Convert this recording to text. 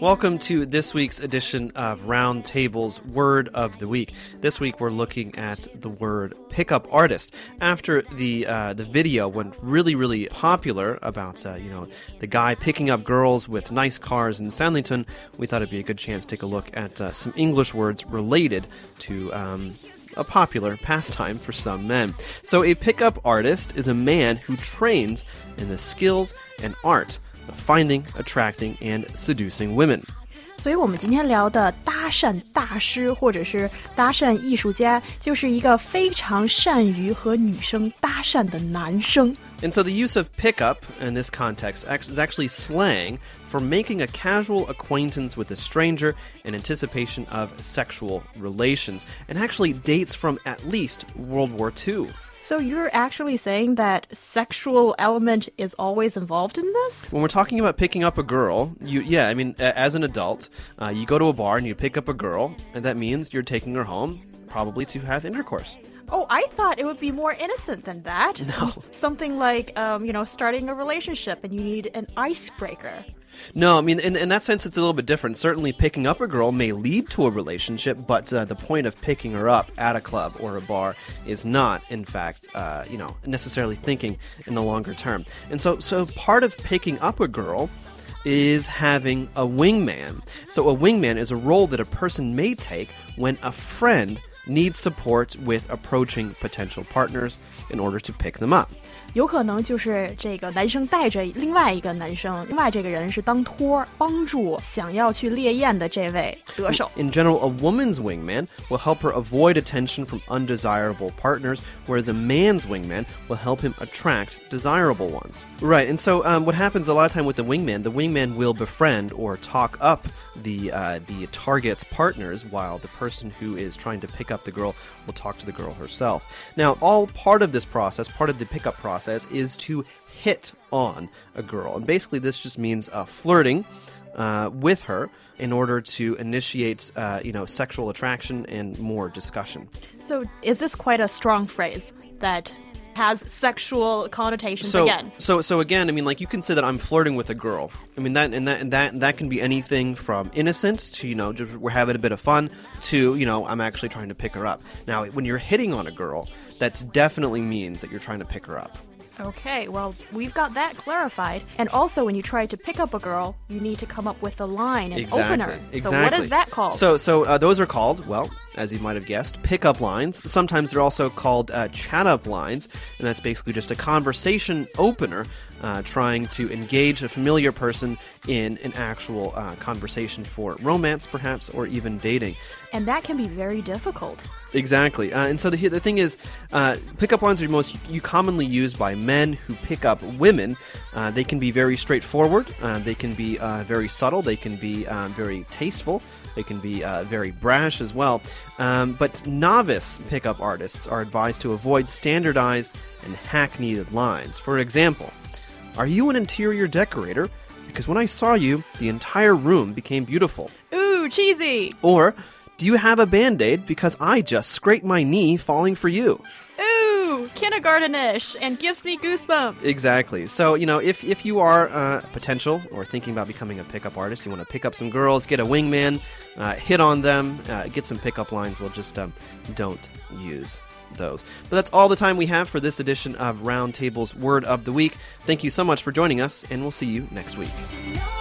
Welcome to this week's edition of Roundtable's Word of the Week. This week we're looking at the word pickup artist. After the uh, the video went really really popular about uh, you know the guy picking up girls with nice cars in Sanlitun, we thought it'd be a good chance to take a look at uh, some English words related to. Um, a popular pastime for some men. So, a pickup artist is a man who trains in the skills and art of finding, attracting, and seducing women. 所以，我们今天聊的搭讪大师或者是搭讪艺术家，就是一个非常善于和女生搭讪的男生。 And so the use of pickup in this context act- is actually slang for making a casual acquaintance with a stranger in anticipation of sexual relations, and actually dates from at least World War II. So you're actually saying that sexual element is always involved in this? When we're talking about picking up a girl, you yeah, I mean, as an adult, uh, you go to a bar and you pick up a girl, and that means you're taking her home, probably to have intercourse. Oh, I thought it would be more innocent than that. No. Something like, um, you know, starting a relationship and you need an icebreaker. No, I mean, in, in that sense, it's a little bit different. Certainly, picking up a girl may lead to a relationship, but uh, the point of picking her up at a club or a bar is not, in fact, uh, you know, necessarily thinking in the longer term. And so, so part of picking up a girl is having a wingman. So, a wingman is a role that a person may take when a friend needs support with approaching potential partners in order to pick them up. 有可能就是这个男生带着另外一个男生，另外这个人是当托儿，帮助想要去猎艳的这位得手。 In general, a woman's wingman will help her avoid attention from undesirable partners, whereas a man's wingman will help him attract desirable ones. Right, and so um, what happens a lot of time with the wingman, the wingman will befriend or talk up the uh, the target's partners, while the person who is trying to pick up the girl will talk to the girl herself. Now, all part of this process, part of the pickup process, is to hit on a girl, and basically this just means uh, flirting uh, with her in order to initiate, uh, you know, sexual attraction and more discussion. So is this quite a strong phrase that has sexual connotations So, again? so, so again, I mean, like you can say that I'm flirting with a girl. I mean that, and that, and that, and that can be anything from innocent to you know, just we're having a bit of fun to you know, I'm actually trying to pick her up. Now, when you're hitting on a girl, that's definitely means that you're trying to pick her up. Okay, well, we've got that clarified. And also, when you try to pick up a girl, you need to come up with a line, an opener. Exactly. So, what is that called? So, so uh, those are called, well, as you might have guessed, pickup lines. Sometimes they're also called uh, chat up lines, and that's basically just a conversation opener, uh, trying to engage a familiar person in an actual uh, conversation for romance, perhaps, or even dating. and that can be very difficult. Exactly. Uh, and so the, the thing is, uh, pickup lines are most you commonly used by men who pick up women. Uh, they can be very straightforward. Uh, they can be uh, very subtle. They can be um, very tasteful. They can be uh, very brash as well. Um, but novice pickup artists are advised to avoid standardized and hackneyed lines. For example, are you an interior decorator? Because when I saw you, the entire room became beautiful. Ooh, cheesy! Or, do you have a band aid? Because I just scraped my knee falling for you. Ooh, kindergartenish, and gives me goosebumps. Exactly. So, you know, if, if you are uh, potential or thinking about becoming a pickup artist, you want to pick up some girls, get a wingman, uh, hit on them, uh, get some pickup lines, well, just um, don't use those. But that's all the time we have for this edition of Roundtable's Word of the Week. Thank you so much for joining us, and we'll see you next week. know that